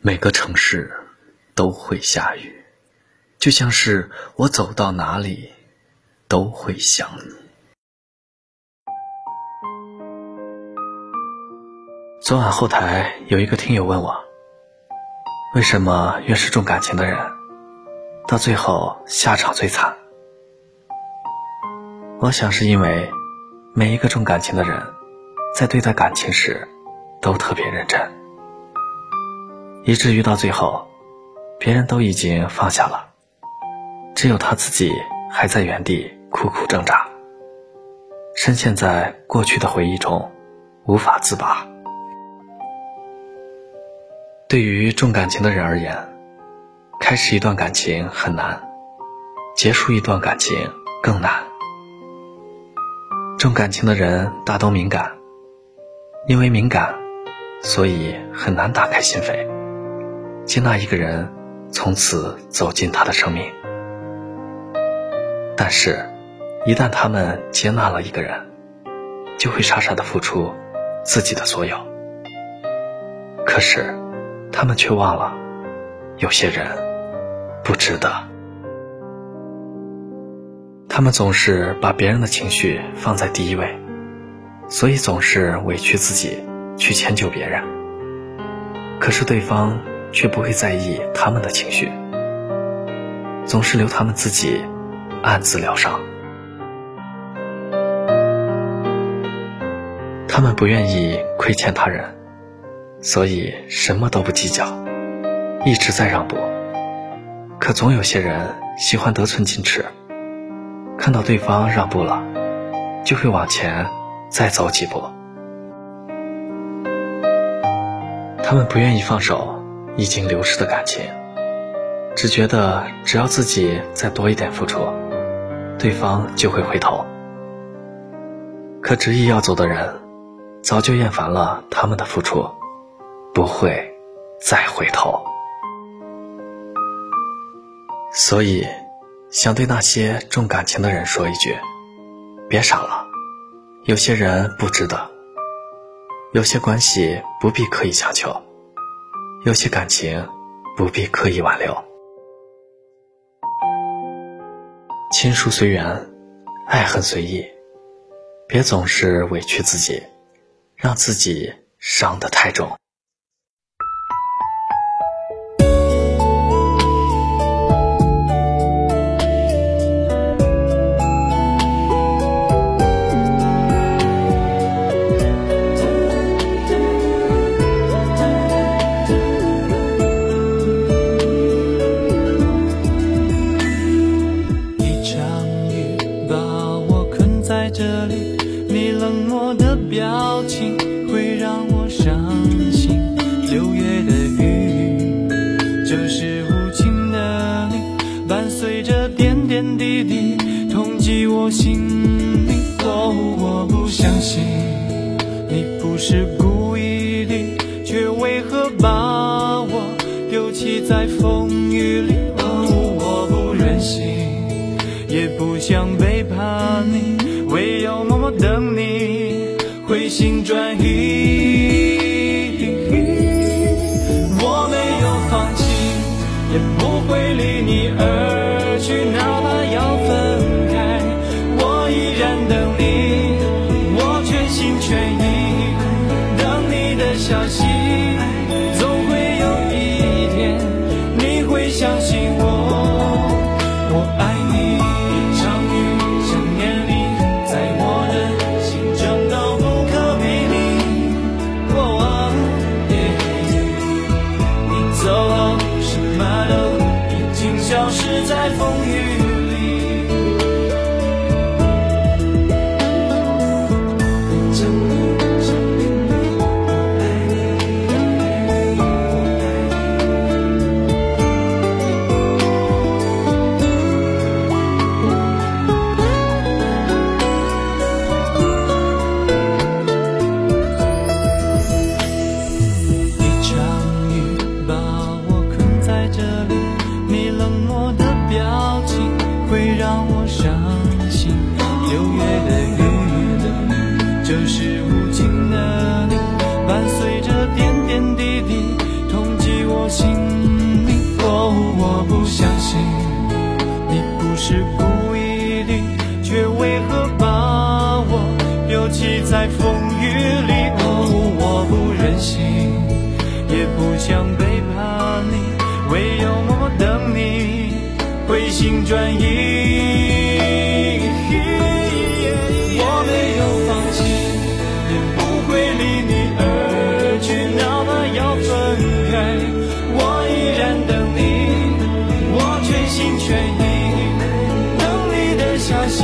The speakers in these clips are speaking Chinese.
每个城市都会下雨，就像是我走到哪里都会想你。昨晚后台有一个听友问我，为什么越是重感情的人，到最后下场最惨？我想是因为每一个重感情的人，在对待感情时都特别认真。以至于到最后，别人都已经放下了，只有他自己还在原地苦苦挣扎，深陷在过去的回忆中，无法自拔。对于重感情的人而言，开始一段感情很难，结束一段感情更难。重感情的人大都敏感，因为敏感，所以很难打开心扉。接纳一个人，从此走进他的生命。但是，一旦他们接纳了一个人，就会傻傻的付出自己的所有。可是，他们却忘了，有些人不值得。他们总是把别人的情绪放在第一位，所以总是委屈自己去迁就别人。可是对方。却不会在意他们的情绪，总是留他们自己暗自疗伤。他们不愿意亏欠他人，所以什么都不计较，一直在让步。可总有些人喜欢得寸进尺，看到对方让步了，就会往前再走几步。他们不愿意放手。已经流失的感情，只觉得只要自己再多一点付出，对方就会回头。可执意要走的人，早就厌烦了他们的付出，不会再回头。所以，想对那些重感情的人说一句：别傻了，有些人不值得，有些关系不必刻意强求。有些感情不必刻意挽留，亲疏随缘，爱恨随意，别总是委屈自己，让自己伤得太重。我心里，我我不相信你不是故意的，却为何把我丢弃在风雨里？哦我不忍心，也不想背叛你，唯有默默等你回心转意。在风雨。如今的你，伴随着点点滴滴，痛击我心里。哦，我不相信你不是故意的，却为何把我丢弃在风雨里？哦，我不忍心，也不想背叛你，唯有默默等你回心转意。全心全意等你的消息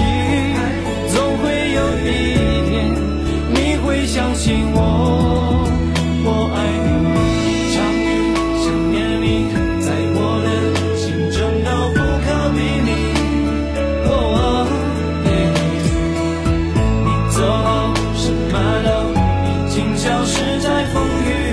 总会有一天你会相信我我爱你一场雨想念你在我的心中都不可比拟你走后什么都已经消失在风雨。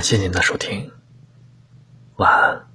感谢您的收听。晚安。